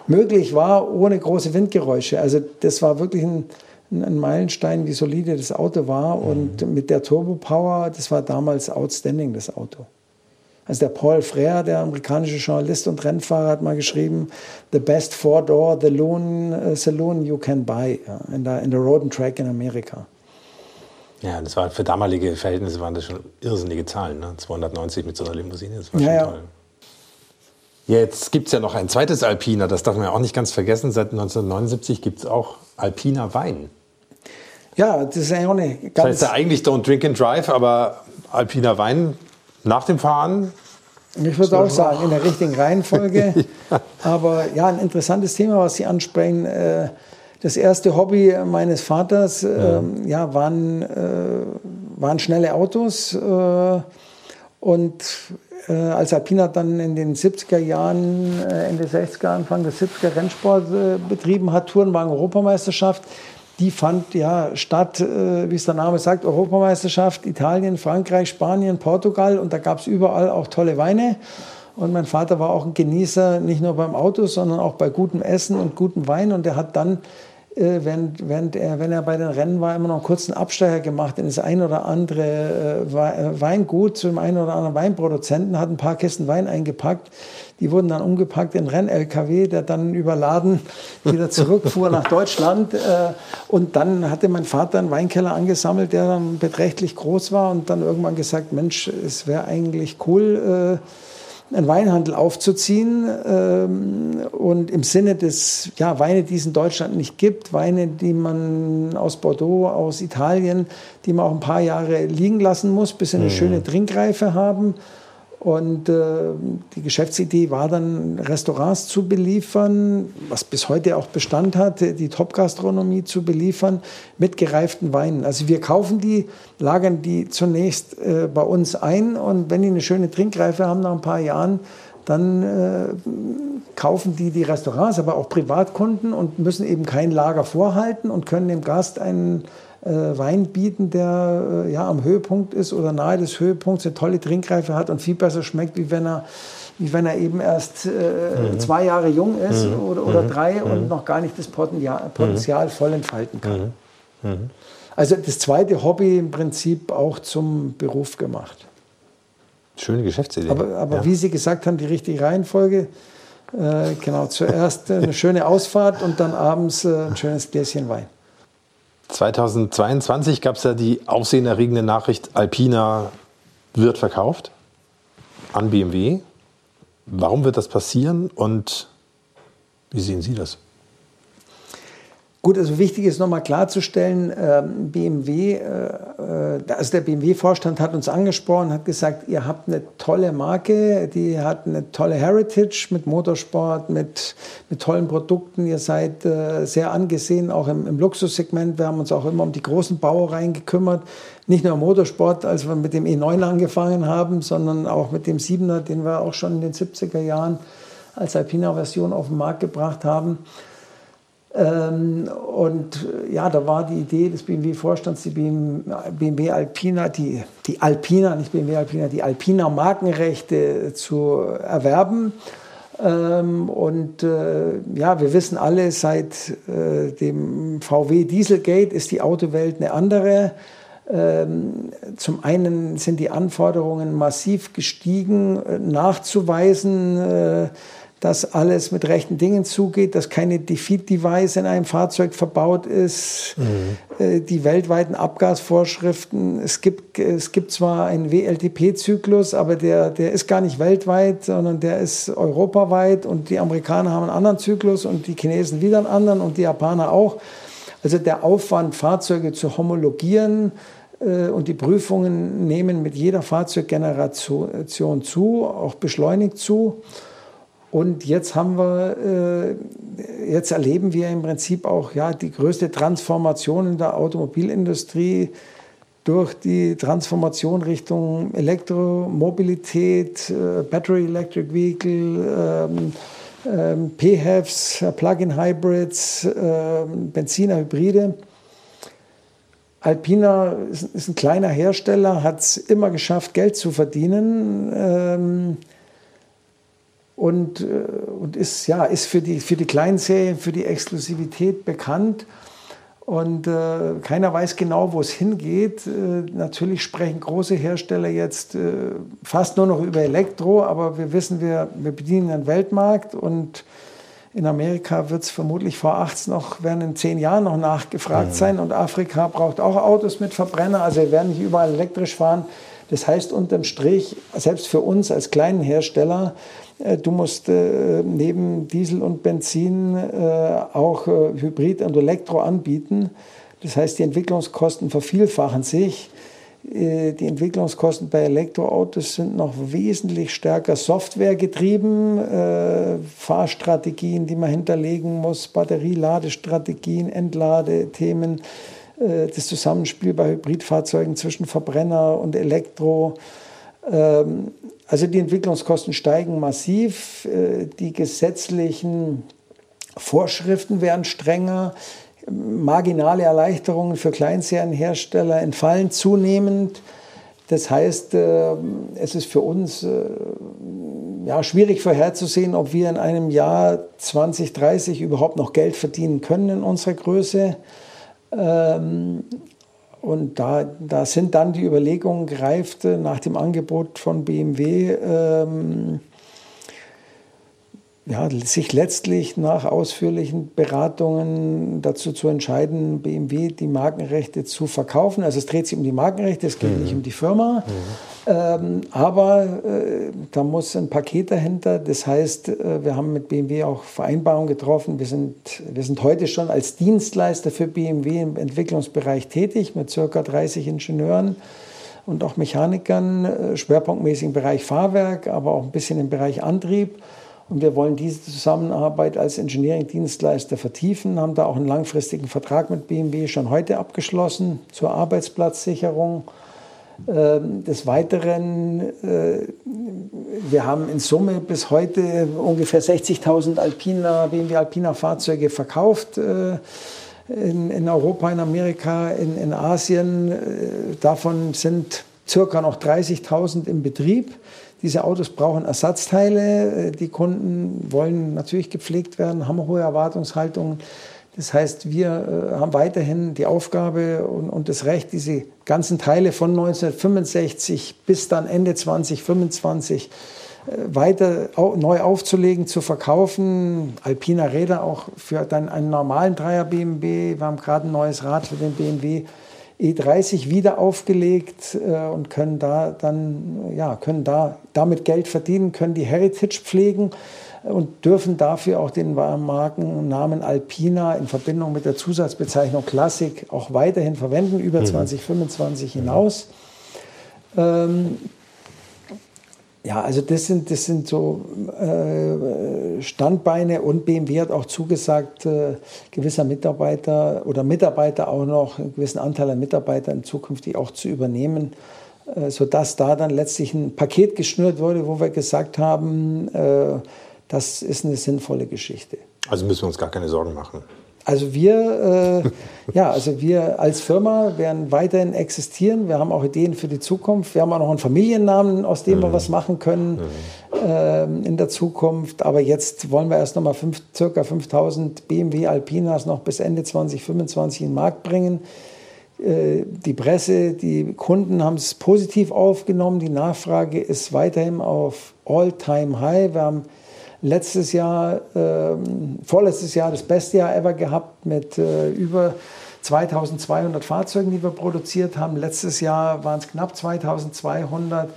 Speaker 3: möglich war, ohne große Windgeräusche. Also das war wirklich ein, ein Meilenstein, wie solide das Auto war. Mhm. Und mit der Turbo Power, das war damals outstanding, das Auto. Also der Paul Frere, der amerikanische Journalist und Rennfahrer, hat mal geschrieben, the best four-door saloon, uh, saloon you can buy ja, in, der, in der Road and Track in Amerika.
Speaker 1: Ja, das war für damalige Verhältnisse waren das schon irrsinnige Zahlen, ne? 290 mit so einer Limousine, das war
Speaker 3: schon
Speaker 1: ja, toll. Ja. Jetzt gibt es ja noch ein zweites Alpina, das darf man ja auch nicht ganz vergessen. Seit 1979 gibt es auch Alpina Wein.
Speaker 3: Ja, das ist ja auch eine
Speaker 1: ganz. Das heißt ja eigentlich Don't Drink and Drive, aber alpiner Wein nach dem Fahren
Speaker 3: ich würde auch sagen, in der richtigen Reihenfolge. ja. Aber ja, ein interessantes Thema, was Sie ansprechen. Äh, das erste Hobby meines Vaters ja. Ähm, ja waren, äh, waren schnelle Autos. Äh, und als Alpina dann in den 70er Jahren, Ende 60er, Anfang des 70er Rennsport betrieben hat, Tourenwagen-Europameisterschaft, die fand ja statt, äh, wie es der Name sagt, Europameisterschaft, Italien, Frankreich, Spanien, Portugal und da gab es überall auch tolle Weine. Und mein Vater war auch ein Genießer, nicht nur beim Auto, sondern auch bei gutem Essen und gutem Wein. Und er hat dann äh, während, während er, wenn er bei den Rennen war, immer noch einen kurzen Abstecher gemacht in das ein oder andere äh, Weingut zu dem einen oder anderen Weinproduzenten, hat ein paar Kisten Wein eingepackt. Die wurden dann umgepackt in Renn-LKW, der dann überladen wieder zurückfuhr nach Deutschland. Und dann hatte mein Vater einen Weinkeller angesammelt, der dann beträchtlich groß war und dann irgendwann gesagt, Mensch, es wäre eigentlich cool, einen Weinhandel aufzuziehen ähm, und im Sinne des ja, Weine, die es in Deutschland nicht gibt, Weine, die man aus Bordeaux, aus Italien, die man auch ein paar Jahre liegen lassen muss, bis sie eine mhm. schöne Trinkreife haben und äh, die Geschäftsidee war dann, Restaurants zu beliefern, was bis heute auch Bestand hat, die Top-Gastronomie zu beliefern mit gereiften Weinen. Also wir kaufen die, lagern die zunächst äh, bei uns ein und wenn die eine schöne Trinkreife haben nach ein paar Jahren, dann äh, kaufen die die Restaurants, aber auch Privatkunden und müssen eben kein Lager vorhalten und können dem Gast einen Wein bieten, der äh, ja am Höhepunkt ist oder nahe des Höhepunkts, eine tolle Trinkreife hat und viel besser schmeckt, wie wenn er wie wenn er eben erst äh, mhm. zwei Jahre jung ist mhm. oder, oder mhm. drei und mhm. noch gar nicht das Potenzial, mhm. voll entfalten kann. Mhm. Also das zweite Hobby im Prinzip auch zum Beruf gemacht.
Speaker 1: Schöne Geschäftsidee.
Speaker 3: Aber, aber ja. wie Sie gesagt haben, die richtige Reihenfolge. Äh, genau, zuerst eine schöne Ausfahrt und dann abends äh, ein schönes Gläschen Wein.
Speaker 1: 2022 gab es ja die aufsehenerregende Nachricht, Alpina wird verkauft an BMW. Warum wird das passieren und wie sehen Sie das?
Speaker 3: Gut, also wichtig ist nochmal klarzustellen, ähm, BMW, äh, äh, also der BMW-Vorstand hat uns angesprochen, hat gesagt, ihr habt eine tolle Marke, die hat eine tolle Heritage mit Motorsport, mit, mit tollen Produkten. Ihr seid äh, sehr angesehen, auch im, im Luxussegment. Wir haben uns auch immer um die großen Bauereien gekümmert. Nicht nur im Motorsport, als wir mit dem E9 angefangen haben, sondern auch mit dem 7er, den wir auch schon in den 70er Jahren als Alpina-Version auf den Markt gebracht haben. Ähm, und äh, ja, da war die Idee des BMW-Vorstands, die BMW Alpina, die, die Alpina, nicht BMW Alpina, die Alpina Markenrechte zu erwerben. Ähm, und äh, ja, wir wissen alle, seit äh, dem VW Dieselgate ist die Autowelt eine andere. Ähm, zum einen sind die Anforderungen massiv gestiegen, nachzuweisen, dass alles mit rechten Dingen zugeht, dass keine Defeat-Device in einem Fahrzeug verbaut ist, mhm. Äh, die weltweiten Abgasvorschriften. Es gibt, es gibt zwar einen WLTP-Zyklus, aber der, der ist gar nicht weltweit, sondern der ist europaweit und die Amerikaner haben einen anderen Zyklus und die Chinesen wieder einen anderen und die Japaner auch. Also der Aufwand, Fahrzeuge zu homologieren, äh, und die Prüfungen nehmen mit jeder Fahrzeuggeneration zu, auch beschleunigt zu. Und jetzt haben wir, äh, jetzt erleben wir im Prinzip auch ja, die größte Transformation in der Automobilindustrie durch die Transformation Richtung Elektromobilität, äh, Battery Electric Vehicle, ähm, ähm, PHEVs, Plug-in Hybrids, ähm, Benziner, Hybride. Alpina ist, ein kleiner Hersteller, hat es immer geschafft, Geld zu verdienen und, äh, und ist, ja, ist für, die, für die kleinen Serien, für die Exklusivität bekannt. Und äh, keiner weiß genau, wo es hingeht. Äh, natürlich sprechen große Hersteller jetzt äh, fast nur noch über Elektro, aber wir wissen, wir, wir bedienen einen Weltmarkt und in Amerika wird es vermutlich vor 18 noch, werden in zehn Jahren noch nachgefragt mhm. sein und Afrika braucht auch Autos mit Verbrenner, also wir werden nicht überall elektrisch fahren. Das heißt unterm Strich, selbst für uns als kleinen Hersteller, äh, du musst äh, neben Diesel und Benzin äh, auch Hybrid und Elektro anbieten. Das heißt, die Entwicklungskosten vervielfachen sich. Die Entwicklungskosten bei Elektroautos sind noch wesentlich stärker softwaregetrieben. Fahrstrategien, die man hinterlegen muss, Batterieladestrategien, Entladethemen, das Zusammenspiel bei Hybridfahrzeugen zwischen Verbrenner und Elektro. Ähm, also die Entwicklungskosten steigen massiv. Äh, die gesetzlichen Vorschriften werden strenger marginale Erleichterungen für Kleinserienhersteller entfallen zunehmend. Das heißt, äh, es ist für uns äh, ja, schwierig vorherzusehen, ob wir in einem Jahr 2030 überhaupt noch Geld verdienen können in unserer Größe. Ähm, und da, da sind dann die Überlegungen gereift nach dem Angebot von BMW ähm, ja, sich letztlich nach ausführlichen Beratungen dazu zu entscheiden, BMW die Markenrechte zu verkaufen. Also es dreht sich um die Markenrechte, es geht mhm. nicht um die Firma. Mhm. Ähm, aber äh, da muss ein Paket dahinter. Das heißt, äh, wir haben mit BMW auch Vereinbarungen getroffen. Wir sind, wir sind heute schon als Dienstleister für BMW im Entwicklungsbereich tätig mit circa 30 Ingenieuren und auch Mechanikern, äh, schwerpunktmäßig im Bereich Fahrwerk, aber auch ein bisschen im Bereich Antrieb. Und wir wollen diese Zusammenarbeit als Engineering-Dienstleister vertiefen, haben da auch einen langfristigen Vertrag mit BMW schon heute abgeschlossen zur Arbeitsplatzsicherung. Ähm, des Weiteren, äh, wir haben in Summe bis heute ungefähr 60.000 Alpina, BMW Alpina Fahrzeuge verkauft äh, in, Europa, in Amerika, in, in Asien. Äh, davon sind circa noch 30.000 im Betrieb. Diese Autos brauchen Ersatzteile. Äh, die Kunden wollen natürlich gepflegt werden, haben hohe Erwartungshaltungen. Das heißt, wir äh, haben weiterhin die Aufgabe und, und, das Recht, diese ganzen Teile von 1965 bis dann Ende 2025 äh, weiter neu aufzulegen, zu verkaufen. Alpina Räder auch für dann einen normalen Dreier BMW. Wir haben gerade ein neues Rad für den BMW E30 wieder aufgelegt äh, und können da dann, ja, können da damit Geld verdienen, können die Heritage pflegen und dürfen dafür auch den Markennamen Alpina in Verbindung mit der Zusatzbezeichnung Classic auch weiterhin verwenden, über mhm. 2025 hinaus. Ähm, ja, also das sind, das sind so äh, Standbeine und BMW hat auch zugesagt, äh, gewisser Mitarbeiter oder Mitarbeiter auch noch, einen gewissen Anteil an Mitarbeitern zukünftig auch zu übernehmen, äh, sodass da dann letztlich ein Paket geschnürt wurde, wo wir gesagt haben, äh, das ist eine sinnvolle Geschichte.
Speaker 1: Also müssen wir uns gar keine Sorgen machen.
Speaker 3: Also wir, äh, ja, also wir als Firma werden weiterhin existieren. Wir haben auch Ideen für die Zukunft. Wir haben auch noch einen Familiennamen, aus dem mhm. wir was machen können mhm. äh, in der Zukunft. Aber jetzt wollen wir erst noch mal fünf, circa 5000 BMW Alpinas noch bis Ende 2025 in den Markt bringen. Äh, die Presse, die Kunden haben es positiv aufgenommen. Die Nachfrage ist weiterhin auf All-Time-High. Wir haben letztes Jahr, äh, vorletztes Jahr das beste Jahr ever gehabt mit äh, über 2200 Fahrzeugen, die wir produziert haben. Letztes Jahr waren es knapp 2200.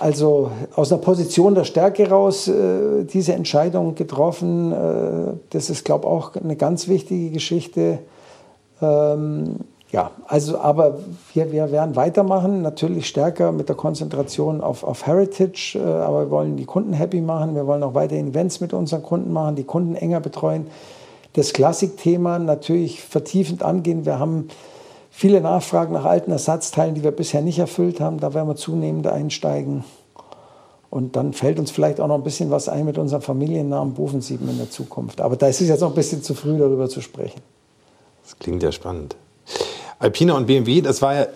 Speaker 3: Also aus einer Position der Stärke raus äh, diese Entscheidung getroffen. Äh, das ist, glaube ich, auch eine ganz wichtige Geschichte. Ähm, ja, also aber wir, wir werden weitermachen, natürlich stärker mit der Konzentration auf, auf Heritage, äh, aber wir wollen die Kunden happy machen, wir wollen auch weiterhin Events mit unseren Kunden machen, die Kunden enger betreuen, das Klassikthema natürlich vertiefend angehen. Wir haben viele Nachfragen nach alten Ersatzteilen, die wir bisher nicht erfüllt haben, da werden wir zunehmend einsteigen. Und dann fällt uns vielleicht auch noch ein bisschen was ein mit unserem Familiennamen Bofensieben in der Zukunft. Aber da ist es jetzt noch ein bisschen zu früh, darüber zu sprechen.
Speaker 1: Das klingt ja spannend. Alpina und BMW, das war ja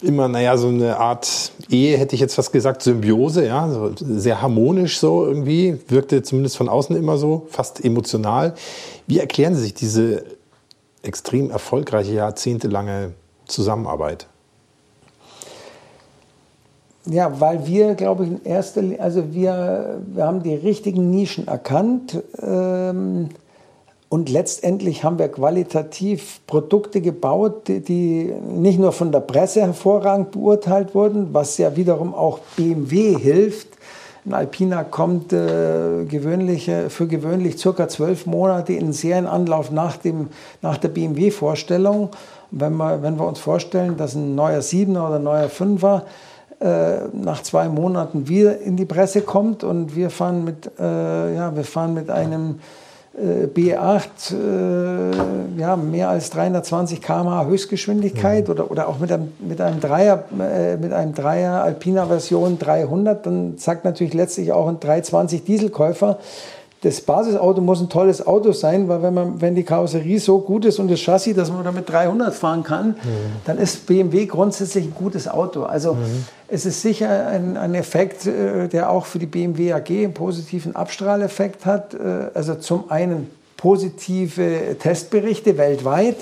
Speaker 1: immer, naja, so eine Art Ehe, hätte ich jetzt fast gesagt, Symbiose, ja, so sehr harmonisch so irgendwie, wirkte zumindest von außen immer so, fast emotional. Wie erklären Sie sich diese extrem erfolgreiche, jahrzehntelange Zusammenarbeit?
Speaker 3: Ja, weil wir, glaube ich, in erster Linie, also wir, wir haben die richtigen Nischen erkannt. Ähm, und letztendlich haben wir qualitativ Produkte gebaut, die nicht nur von der Presse hervorragend beurteilt wurden, was ja wiederum auch BMW hilft, Ein Alpina kommt äh, gewöhnlich, für gewöhnlich circa zwölf Monate in Serienanlauf nach, dem, nach der BMW-Vorstellung. Wenn wir, wenn wir uns vorstellen, dass ein neuer 7er oder ein neuer 5er äh, nach zwei Monaten wieder in die Presse kommt und wir fahren mit, äh, ja, wir fahren mit einem B8 äh, ja, mehr als 320 km/h Höchstgeschwindigkeit mhm. oder, oder auch mit einem, mit einem Dreier, äh, mit einem Dreier Alpina Version 300, dann sagt natürlich letztlich auch ein 320 Dieselkäufer, das Basisauto muss ein tolles Auto sein, weil wenn, man, wenn die Karosserie so gut ist und das Chassis, dass man damit 300 fahren kann, mhm. dann ist BMW grundsätzlich ein gutes Auto. Also mhm. Es ist sicher ein, ein Effekt, äh, der auch für die BMW AG einen positiven Abstrahleffekt hat. Äh, also zum einen positive Testberichte weltweit,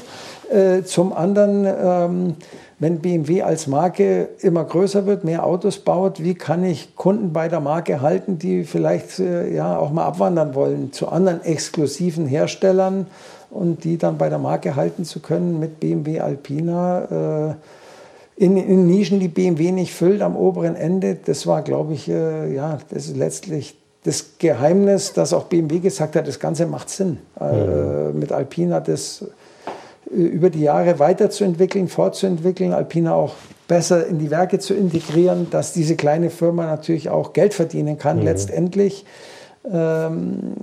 Speaker 3: äh, zum anderen ähm, wenn BMW als Marke immer größer wird, mehr Autos baut, wie kann ich Kunden bei der Marke halten, die vielleicht ja auch mal abwandern wollen zu anderen exklusiven Herstellern und die dann bei der Marke halten zu können mit BMW Alpina. Äh, in, in, Nischen, die BMW nicht füllt am oberen Ende, das war, glaube ich, äh, ja, das ist letztlich das Geheimnis, dass auch BMW gesagt hat, das Ganze macht Sinn. Mhm. mit Alpina das über die Jahre weiterzuentwickeln, fortzuentwickeln, Alpina auch besser in die Werke zu integrieren, dass diese kleine Firma natürlich auch Geld verdienen kann mhm. letztendlich. Ähm,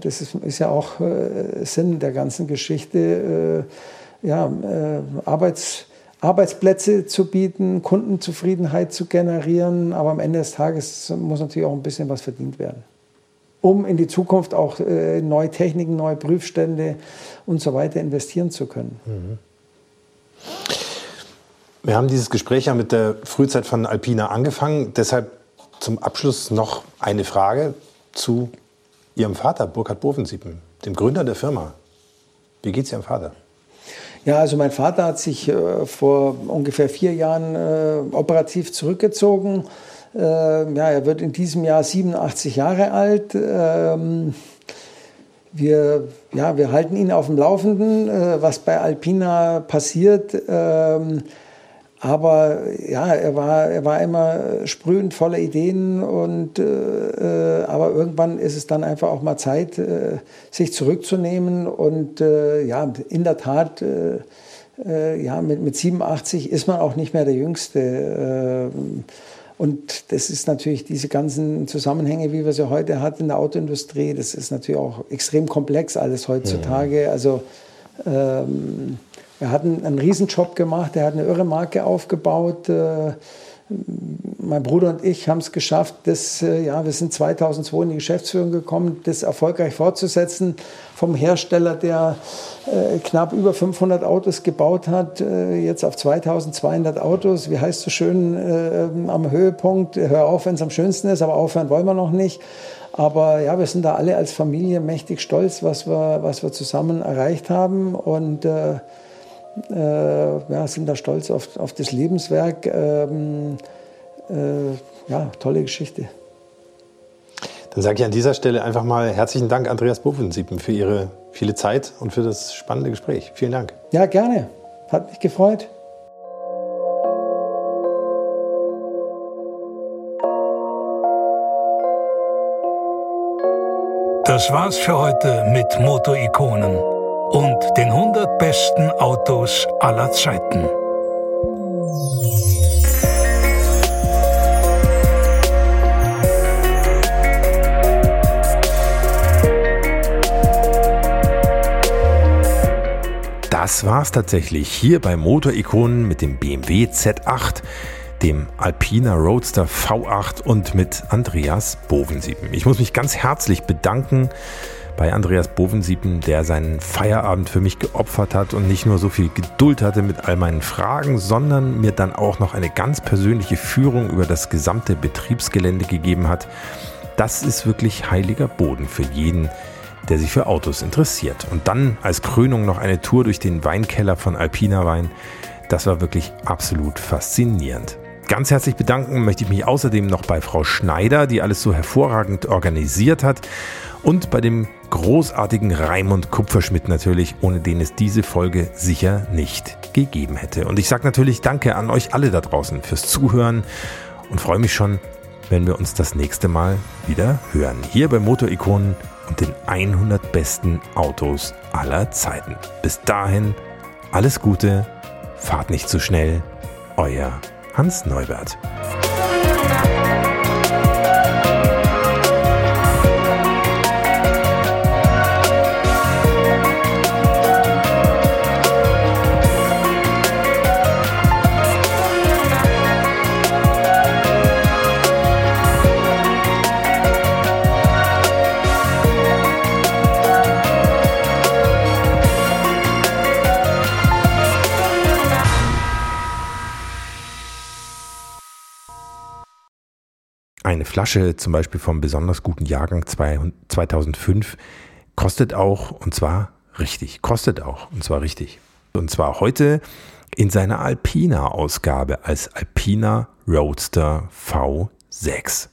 Speaker 3: das ist, ist, ja auch äh, Sinn der ganzen Geschichte, äh, ja, äh, Arbeits, Arbeitsplätze zu bieten, Kundenzufriedenheit zu generieren, aber am Ende des Tages muss natürlich auch ein bisschen was verdient werden um in die Zukunft auch äh, neue Techniken, neue Prüfstände und so weiter investieren zu können. Mhm.
Speaker 1: Wir haben dieses Gespräch ja mit der Frühzeit von Alpina angefangen. Deshalb zum Abschluss noch eine Frage zu Ihrem Vater, Burkhard Bovensiepen, dem Gründer der Firma. Wie geht es Ihrem Vater?
Speaker 3: Ja, also mein Vater hat sich äh, vor ungefähr vier Jahren äh, operativ zurückgezogen äh, ja, er wird in diesem Jahr 87 Jahre alt. Ähm, wir, ja, wir halten ihn auf dem Laufenden, äh, was bei Alpina passiert. Ähm, aber ja, er war, er war immer sprühend voller Ideen und äh, aber irgendwann ist es dann einfach auch mal Zeit, äh, sich zurückzunehmen und äh, ja, in der Tat, äh, ja, mit, mit 87 ist man auch nicht mehr der Jüngste. Und das ist natürlich diese ganzen Zusammenhänge, wie wir sie heute hat in der Autoindustrie, das ist natürlich auch extrem komplex alles heutzutage. Also ähm, er hat einen, einen Riesenjob gemacht, er hat eine irre Marke aufgebaut. Äh, mein Bruder und ich haben es geschafft, das, äh, ja, wir sind 2002 in die Geschäftsführung gekommen, das erfolgreich fortzusetzen vom Hersteller, der äh, knapp über 500 Autos gebaut hat, jetzt auf 2200 Autos. Wie heißt es so schön am Höhepunkt? Hör auf, wenn es am schönsten ist, aber aufhören wollen wir noch nicht. Aber ja, wir sind da alle als Familie mächtig stolz, was wir, was wir zusammen erreicht haben und äh, ja, sind da stolz auf, auf das Lebenswerk. Ähm, äh, ja, tolle Geschichte.
Speaker 1: Dann sage ich an dieser Stelle einfach mal herzlichen Dank, Andreas Buffensiepen, für Ihre viele Zeit und für das spannende Gespräch. Vielen Dank.
Speaker 3: Ja, gerne. Hat mich gefreut.
Speaker 2: Das war's für heute mit Motorikonen und den 100 besten Autos aller Zeiten.
Speaker 1: Das war's tatsächlich hier bei Motorikonen mit dem BMW Z8, dem Alpina Roadster V8 und mit Andreas Bovensiepen. Ich muss mich ganz herzlich bedanken bei Andreas Bovensiepen, der seinen Feierabend für mich geopfert hat und nicht nur so viel Geduld hatte mit all meinen Fragen, sondern mir dann auch noch eine ganz persönliche Führung über das gesamte Betriebsgelände gegeben hat. Das ist wirklich heiliger Boden für jeden, der sich für Autos interessiert. Und dann als Krönung noch eine Tour durch den Weinkeller von Alpina Wein. Das war wirklich absolut faszinierend. Ganz herzlich bedanken möchte ich mich außerdem noch bei Frau Schneider, die alles so hervorragend organisiert hat und bei dem großartigen Raimund Kupferschmidt natürlich, ohne den es diese Folge sicher nicht gegeben hätte. Und ich sage natürlich Danke an euch alle da draußen fürs Zuhören und freue mich schon wenn wir uns das nächste Mal wieder hören. Hier bei Motorikonen und den 100 besten Autos aller Zeiten. Bis dahin, alles Gute, fahrt nicht zu schnell. Euer Hans Neubert. Flasche zum Beispiel vom besonders guten Jahrgang 2005 kostet auch, und zwar richtig, kostet auch, und zwar richtig. Und zwar heute in seiner Alpina-Ausgabe als Alpina Roadster V6.